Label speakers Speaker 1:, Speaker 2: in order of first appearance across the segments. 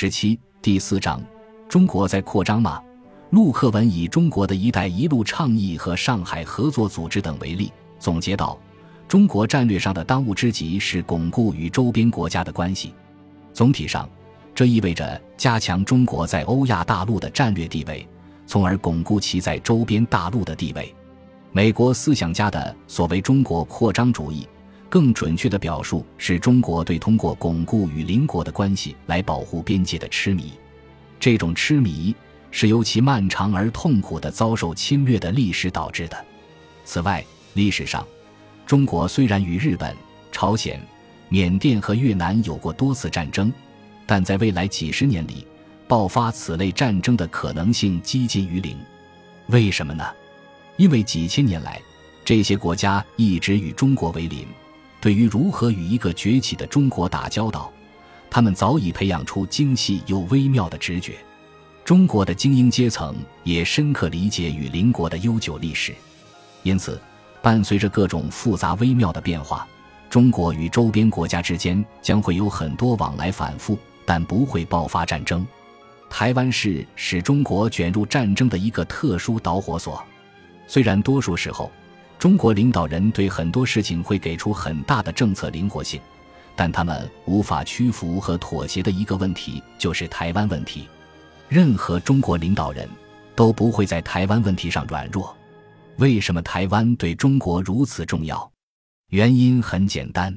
Speaker 1: 十七第四章，中国在扩张吗？陆克文以中国的一带一路倡议和上海合作组织等为例，总结道：中国战略上的当务之急是巩固与周边国家的关系。总体上，这意味着加强中国在欧亚大陆的战略地位，从而巩固其在周边大陆的地位。美国思想家的所谓“中国扩张主义”，更准确的表述是中国对通过巩固与邻国的关系来保护边界的痴迷。这种痴迷是由其漫长而痛苦的遭受侵略的历史导致的。此外，历史上，中国虽然与日本、朝鲜、缅甸和越南有过多次战争，但在未来几十年里，爆发此类战争的可能性几近于零。为什么呢？因为几千年来，这些国家一直与中国为邻，对于如何与一个崛起的中国打交道，他们早已培养出精细又微妙的直觉。中国的精英阶层也深刻理解与邻国的悠久历史，因此，伴随着各种复杂微妙的变化，中国与周边国家之间将会有很多往来反复，但不会爆发战争。台湾是使中国卷入战争的一个特殊导火索。虽然多数时候，中国领导人对很多事情会给出很大的政策灵活性，但他们无法屈服和妥协的一个问题就是台湾问题。任何中国领导人都不会在台湾问题上软弱。为什么台湾对中国如此重要？原因很简单，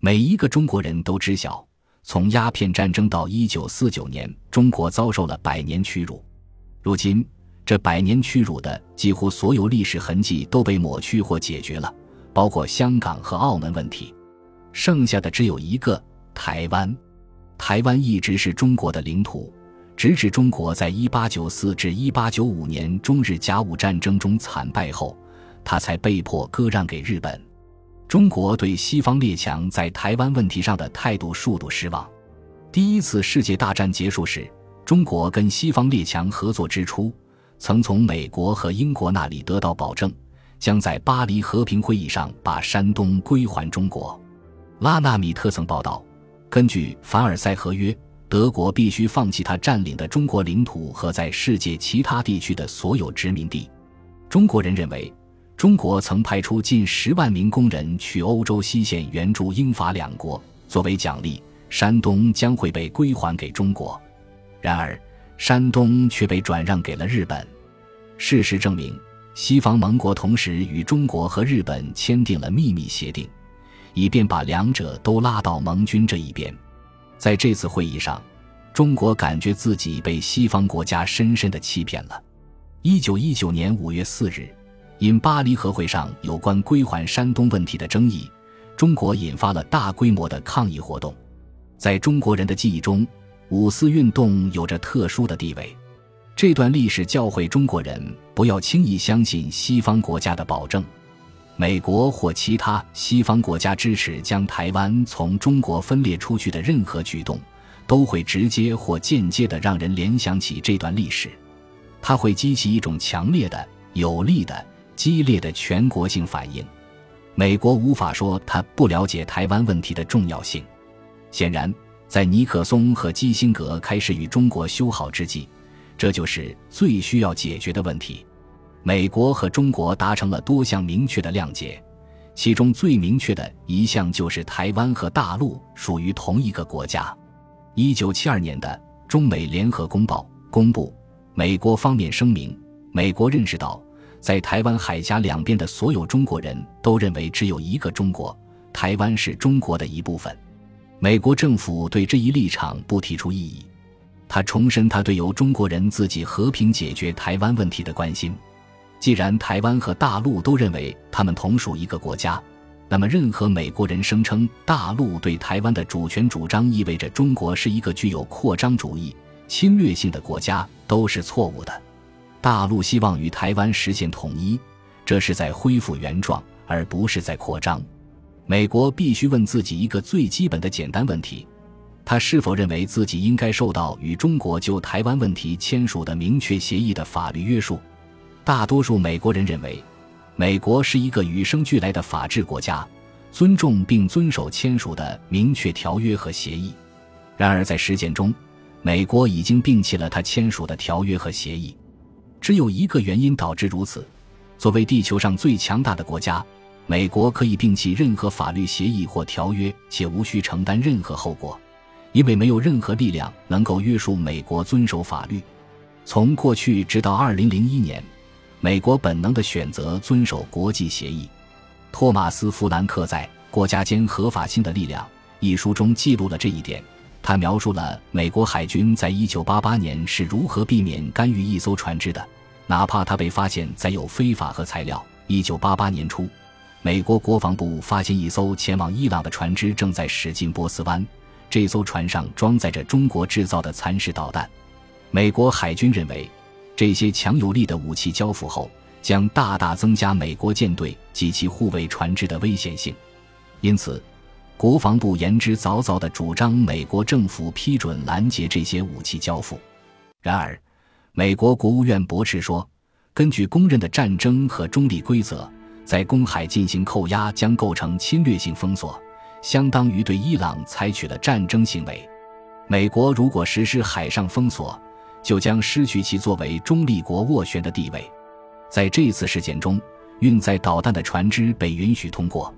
Speaker 1: 每一个中国人都知晓，从鸦片战争到一九四九年，中国遭受了百年屈辱。如今。这百年屈辱的几乎所有历史痕迹都被抹去或解决了，包括香港和澳门问题，剩下的只有一个台湾。台湾一直是中国的领土，直至中国在1894至1895年中日甲午战争中惨败后，他才被迫割让给日本。中国对西方列强在台湾问题上的态度数度失望。第一次世界大战结束时，中国跟西方列强合作之初。曾从美国和英国那里得到保证，将在巴黎和平会议上把山东归还中国。拉纳米特曾报道，根据凡尔赛合约，德国必须放弃他占领的中国领土和在世界其他地区的所有殖民地。中国人认为，中国曾派出近十万名工人去欧洲西线援助英法两国，作为奖励，山东将会被归还给中国。然而。山东却被转让给了日本。事实证明，西方盟国同时与中国和日本签订了秘密协定，以便把两者都拉到盟军这一边。在这次会议上，中国感觉自己被西方国家深深的欺骗了。一九一九年五月四日，因巴黎和会上有关归还山东问题的争议，中国引发了大规模的抗议活动。在中国人的记忆中，五四运动有着特殊的地位，这段历史教会中国人不要轻易相信西方国家的保证。美国或其他西方国家支持将台湾从中国分裂出去的任何举动，都会直接或间接地让人联想起这段历史，它会激起一种强烈的、有力的、激烈的全国性反应。美国无法说他不了解台湾问题的重要性，显然。在尼克松和基辛格开始与中国修好之际，这就是最需要解决的问题。美国和中国达成了多项明确的谅解，其中最明确的一项就是台湾和大陆属于同一个国家。一九七二年的《中美联合公报》公布，美国方面声明：美国认识到，在台湾海峡两边的所有中国人都认为只有一个中国，台湾是中国的一部分。美国政府对这一立场不提出异议，他重申他对由中国人自己和平解决台湾问题的关心。既然台湾和大陆都认为他们同属一个国家，那么任何美国人声称大陆对台湾的主权主张意味着中国是一个具有扩张主义、侵略性的国家都是错误的。大陆希望与台湾实现统一，这是在恢复原状，而不是在扩张。美国必须问自己一个最基本的简单问题：他是否认为自己应该受到与中国就台湾问题签署的明确协议的法律约束？大多数美国人认为，美国是一个与生俱来的法治国家，尊重并遵守签署的明确条约和协议。然而，在实践中，美国已经摒弃了他签署的条约和协议。只有一个原因导致如此：作为地球上最强大的国家，美国可以摒弃任何法律协议或条约，且无需承担任何后果，因为没有任何力量能够约束美国遵守法律。从过去直到二零零一年，美国本能的选择遵守国际协议。托马斯·弗兰克在《国家间合法性的力量》一书中记录了这一点。他描述了美国海军在一九八八年是如何避免干预一艘船只的，哪怕他被发现载有非法核材料。一九八八年初，美国国防部发现一艘前往伊朗的船只正在驶进波斯湾，这艘船上装载着中国制造的蚕食导弹。美国海军认为，这些强有力的武器交付后，将大大增加美国舰队及其护卫船只的危险性，因此。国防部言之凿凿地主张美国政府批准拦截这些武器交付。然而，美国国务院驳斥说，根据公认的战争和中立规则，在公海进行扣押将构成侵略性封锁，相当于对伊朗采取了战争行为。美国如果实施海上封锁，就将失去其作为中立国斡旋的地位。在这次事件中，运载导弹的船只被允许通过。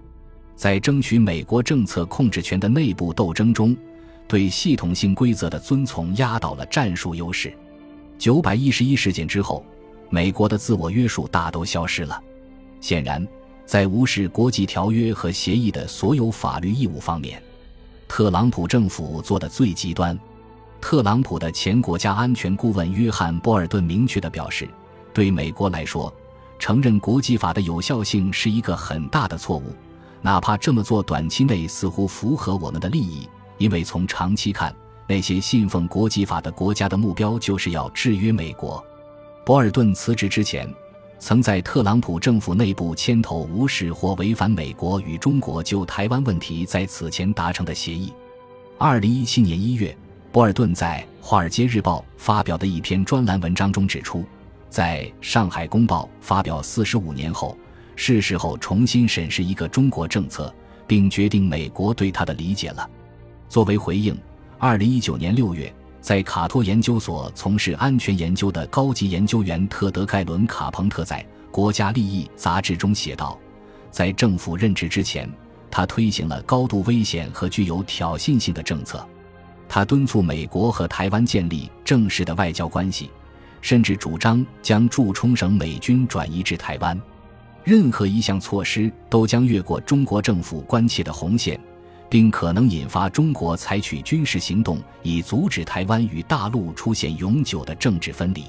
Speaker 1: 在争取美国政策控制权的内部斗争中，对系统性规则的遵从压倒了战术优势。九百一十一事件之后，美国的自我约束大都消失了。显然，在无视国际条约和协议的所有法律义务方面，特朗普政府做的最极端。特朗普的前国家安全顾问约翰·波尔顿明确地表示：“对美国来说，承认国际法的有效性是一个很大的错误。”哪怕这么做短期内似乎符合我们的利益，因为从长期看，那些信奉国际法的国家的目标就是要制约美国。博尔顿辞职之前，曾在特朗普政府内部牵头无视或违反美国与中国就台湾问题在此前达成的协议。二零一七年一月，博尔顿在《华尔街日报》发表的一篇专栏文章中指出，在上海公报发表四十五年后。是时候重新审视一个中国政策，并决定美国对他的理解了。作为回应，二零一九年六月，在卡托研究所从事安全研究的高级研究员特德·盖伦·卡彭特在《国家利益》杂志中写道：“在政府任职之前，他推行了高度危险和具有挑衅性的政策。他敦促美国和台湾建立正式的外交关系，甚至主张将驻冲绳美军转移至台湾。”任何一项措施都将越过中国政府关切的红线，并可能引发中国采取军事行动，以阻止台湾与大陆出现永久的政治分离。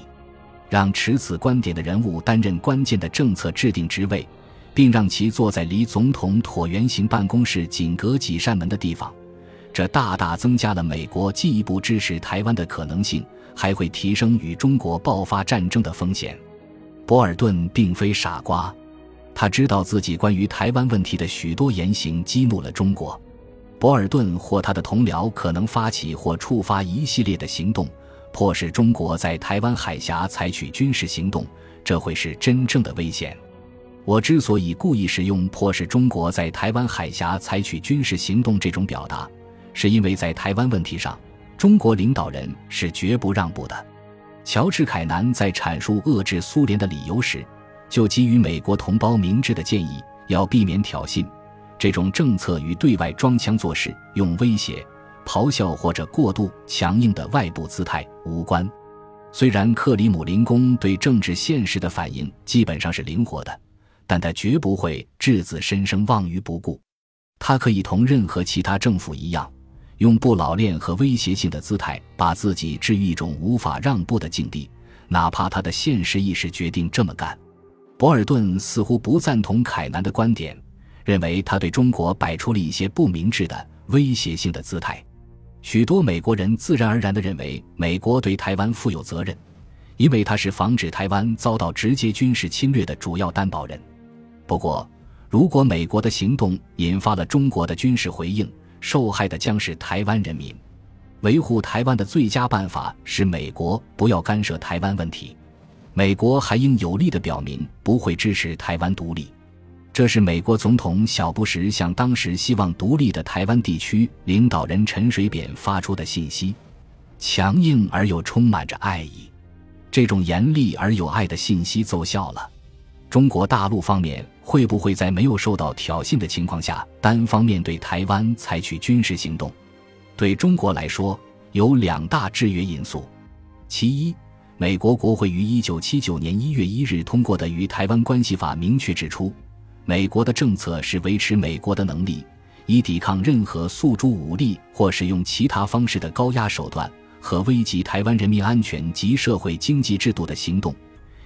Speaker 1: 让持此观点的人物担任关键的政策制定职位，并让其坐在离总统椭圆形办公室仅隔几扇门的地方，这大大增加了美国进一步支持台湾的可能性，还会提升与中国爆发战争的风险。博尔顿并非傻瓜。他知道自己关于台湾问题的许多言行激怒了中国，博尔顿或他的同僚可能发起或触发一系列的行动，迫使中国在台湾海峡采取军事行动，这会是真正的危险。我之所以故意使用“迫使中国在台湾海峡采取军事行动”这种表达，是因为在台湾问题上，中国领导人是绝不让步的。乔治·凯南在阐述遏制苏联的理由时。就给予美国同胞明智的建议，要避免挑衅。这种政策与对外装腔作势、用威胁、咆哮或者过度强硬的外部姿态无关。虽然克里姆林宫对政治现实的反应基本上是灵活的，但他绝不会置子身生忘于不顾。他可以同任何其他政府一样，用不老练和威胁性的姿态，把自己置于一种无法让步的境地，哪怕他的现实意识决定这么干。博尔顿似乎不赞同凯南的观点，认为他对中国摆出了一些不明智的威胁性的姿态。许多美国人自然而然地认为美国对台湾负有责任，因为他是防止台湾遭到直接军事侵略的主要担保人。不过，如果美国的行动引发了中国的军事回应，受害的将是台湾人民。维护台湾的最佳办法是美国不要干涉台湾问题。美国还应有力地表明不会支持台湾独立，这是美国总统小布什向当时希望独立的台湾地区领导人陈水扁发出的信息。强硬而又充满着爱意。这种严厉而有爱的信息奏效了。中国大陆方面会不会在没有受到挑衅的情况下，单方面对台湾采取军事行动？对中国来说，有两大制约因素。其一，美国国会于一九七九年一月一日通过的《与台湾关系法》明确指出，美国的政策是维持美国的能力，以抵抗任何诉诸武力或使用其他方式的高压手段。和危及台湾人民安全及社会经济制度的行动，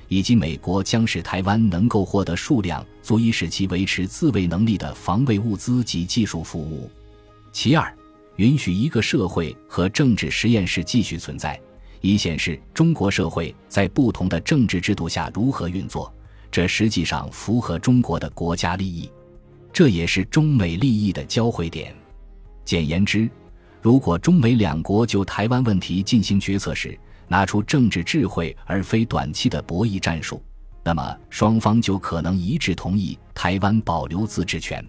Speaker 1: 以及美国将使台湾能够获得数量足以使其维持自卫能力的防卫物资及技术服务。其二，允许一个社会和政治实验室继续存在，以显示中国社会在不同的政治制度下如何运作，这实际上符合中国的国家利益，这也是中美利益的交汇点。简言之。如果中美两国就台湾问题进行决策时拿出政治智慧而非短期的博弈战术，那么双方就可能一致同意台湾保留自治权。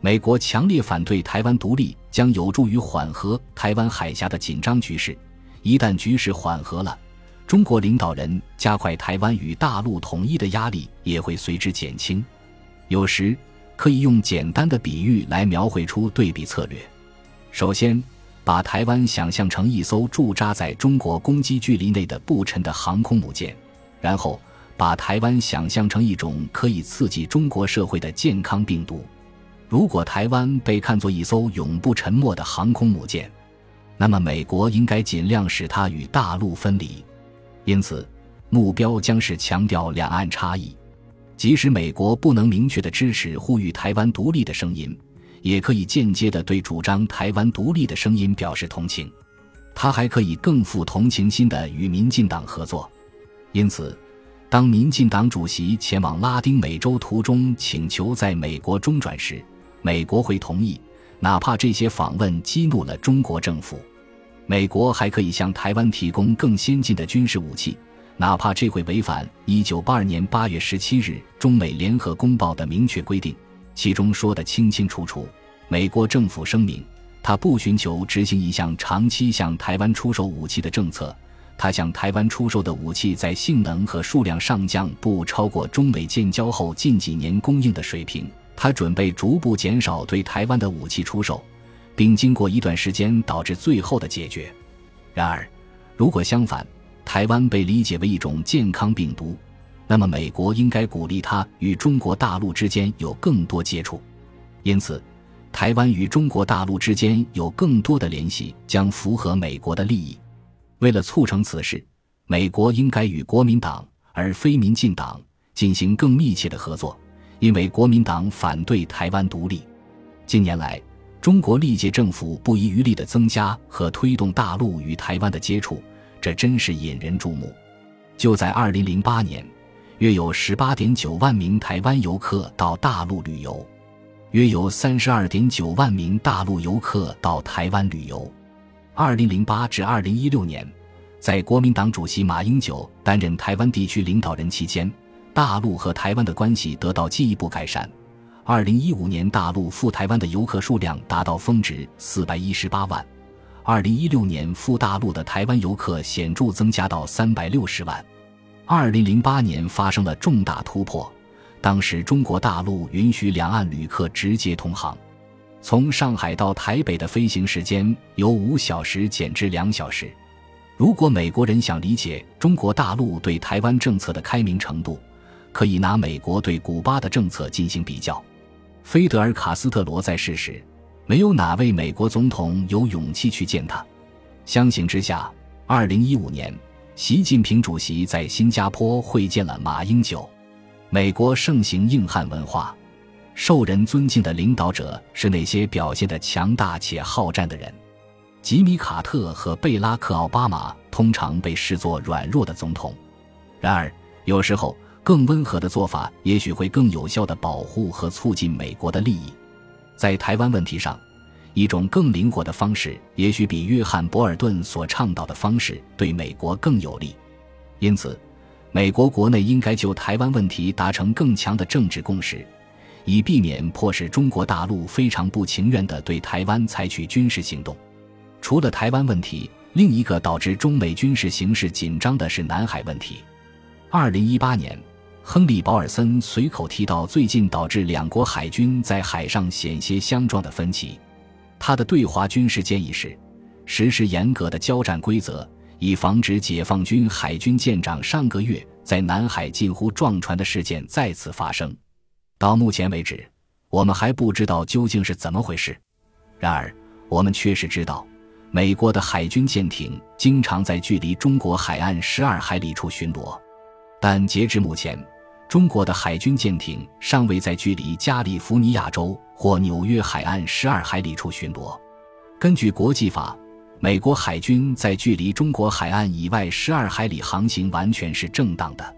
Speaker 1: 美国强烈反对台湾独立，将有助于缓和台湾海峡的紧张局势。一旦局势缓和了，中国领导人加快台湾与大陆统一的压力也会随之减轻。有时可以用简单的比喻来描绘出对比策略。首先。把台湾想象成一艘驻扎在中国攻击距离内的不沉的航空母舰，然后把台湾想象成一种可以刺激中国社会的健康病毒。如果台湾被看作一艘永不沉没的航空母舰，那么美国应该尽量使它与大陆分离。因此，目标将是强调两岸差异，即使美国不能明确的支持呼吁台湾独立的声音。也可以间接的对主张台湾独立的声音表示同情，他还可以更富同情心的与民进党合作。因此，当民进党主席前往拉丁美洲途中请求在美国中转时，美国会同意，哪怕这些访问激怒了中国政府。美国还可以向台湾提供更先进的军事武器，哪怕这会违反1982年8月17日中美联合公报的明确规定。其中说得清清楚楚，美国政府声明，他不寻求执行一项长期向台湾出售武器的政策。他向台湾出售的武器在性能和数量上将不超过中美建交后近几年供应的水平。他准备逐步减少对台湾的武器出售，并经过一段时间导致最后的解决。然而，如果相反，台湾被理解为一种健康病毒。那么，美国应该鼓励它与中国大陆之间有更多接触，因此，台湾与中国大陆之间有更多的联系将符合美国的利益。为了促成此事，美国应该与国民党而非民进党进行更密切的合作，因为国民党反对台湾独立。近年来，中国历届政府不遗余力地增加和推动大陆与台湾的接触，这真是引人注目。就在二零零八年。约有十八点九万名台湾游客到大陆旅游，约有三十二点九万名大陆游客到台湾旅游。二零零八至二零一六年，在国民党主席马英九担任台湾地区领导人期间，大陆和台湾的关系得到进一步改善。二零一五年，大陆赴台湾的游客数量达到峰值四百一十八万，二零一六年赴大陆的台湾游客显著增加到三百六十万。二零零八年发生了重大突破，当时中国大陆允许两岸旅客直接通航，从上海到台北的飞行时间由五小时减至两小时。如果美国人想理解中国大陆对台湾政策的开明程度，可以拿美国对古巴的政策进行比较。菲德尔·卡斯特罗在世时，没有哪位美国总统有勇气去见他。相形之下，二零一五年。习近平主席在新加坡会见了马英九。美国盛行硬汉文化，受人尊敬的领导者是那些表现的强大且好战的人。吉米·卡特和贝拉克·奥巴马通常被视作软弱的总统。然而，有时候更温和的做法也许会更有效地保护和促进美国的利益。在台湾问题上。一种更灵活的方式，也许比约翰·博尔顿所倡导的方式对美国更有利。因此，美国国内应该就台湾问题达成更强的政治共识，以避免迫使中国大陆非常不情愿地对台湾采取军事行动。除了台湾问题，另一个导致中美军事形势紧张的是南海问题。二零一八年，亨利·保尔森随口提到最近导致两国海军在海上险些相撞的分歧。他的对华军事建议是：实施严格的交战规则，以防止解放军海军舰长上个月在南海近乎撞船的事件再次发生。到目前为止，我们还不知道究竟是怎么回事。然而，我们确实知道。美国的海军舰艇经常在距离中国海岸十二海里处巡逻，但截至目前，中国的海军舰艇尚未在距离加利福尼亚州或纽约海岸十二海里处巡逻。根据国际法，美国海军在距离中国海岸以外十二海里航行完全是正当的。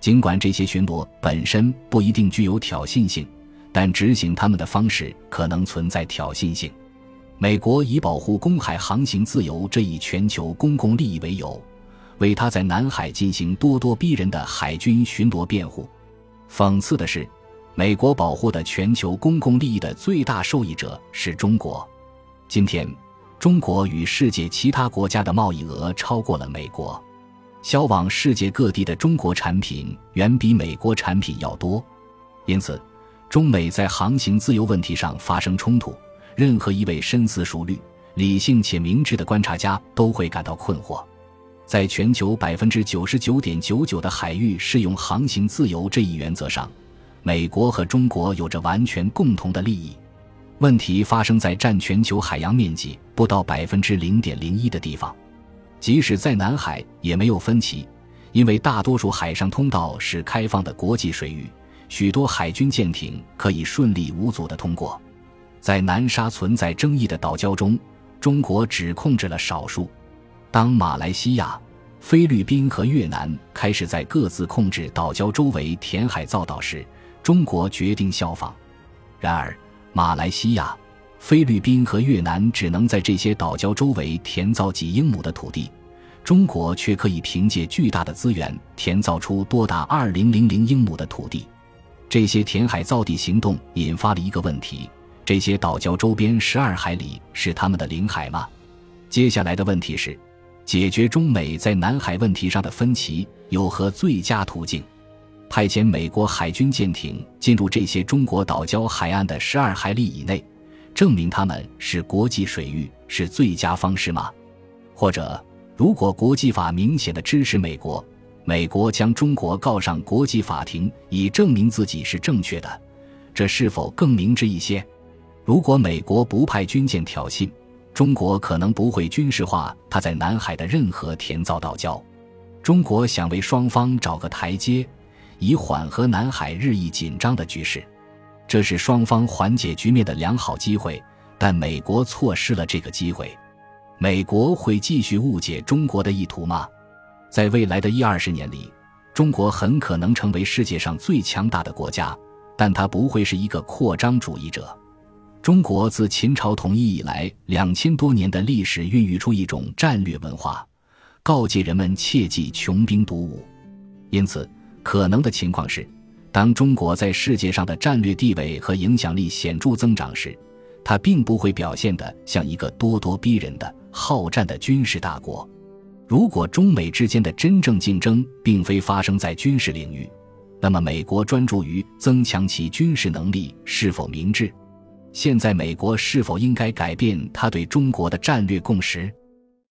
Speaker 1: 尽管这些巡逻本身不一定具有挑衅性，但执行他们的方式可能存在挑衅性。美国以保护公海航行自由这一全球公共利益为由，为他在南海进行咄咄逼人的海军巡逻辩护。讽刺的是，美国保护的全球公共利益的最大受益者是中国。今天，中国与世界其他国家的贸易额超过了美国，销往世界各地的中国产品远比美国产品要多。因此，中美在航行自由问题上发生冲突。任何一位深思熟虑、理性且明智的观察家都会感到困惑。在全球百分之九十九点九九的海域适用航行自由这一原则上，美国和中国有着完全共同的利益。问题发生在占全球海洋面积不到百分之零点零一的地方，即使在南海也没有分歧，因为大多数海上通道是开放的国际水域，许多海军舰艇可以顺利无阻地通过。在南沙存在争议的岛礁中，中国只控制了少数。当马来西亚、菲律宾和越南开始在各自控制岛礁周围填海造岛时，中国决定效仿。然而，马来西亚、菲律宾和越南只能在这些岛礁周围填造几英亩的土地，中国却可以凭借巨大的资源填造出多达二零零零英亩的土地。这些填海造地行动引发了一个问题。这些岛礁周边十二海里是他们的领海吗？接下来的问题是，解决中美在南海问题上的分歧有何最佳途径？派遣美国海军舰艇进入这些中国岛礁海岸的十二海里以内，证明他们是国际水域是最佳方式吗？或者，如果国际法明显的支持美国，美国将中国告上国际法庭以证明自己是正确的，这是否更明智一些？如果美国不派军舰挑衅，中国可能不会军事化它在南海的任何填造岛礁。中国想为双方找个台阶，以缓和南海日益紧张的局势，这是双方缓解局面的良好机会。但美国错失了这个机会。美国会继续误解中国的意图吗？在未来的一二十年里，中国很可能成为世界上最强大的国家，但它不会是一个扩张主义者。中国自秦朝统一以来两千多年的历史，孕育出一种战略文化，告诫人们切忌穷兵黩武。因此，可能的情况是，当中国在世界上的战略地位和影响力显著增长时，它并不会表现得像一个咄咄逼人的好战的军事大国。如果中美之间的真正竞争并非发生在军事领域，那么美国专注于增强其军事能力是否明智？现在，美国是否应该改变他对中国的战略共识？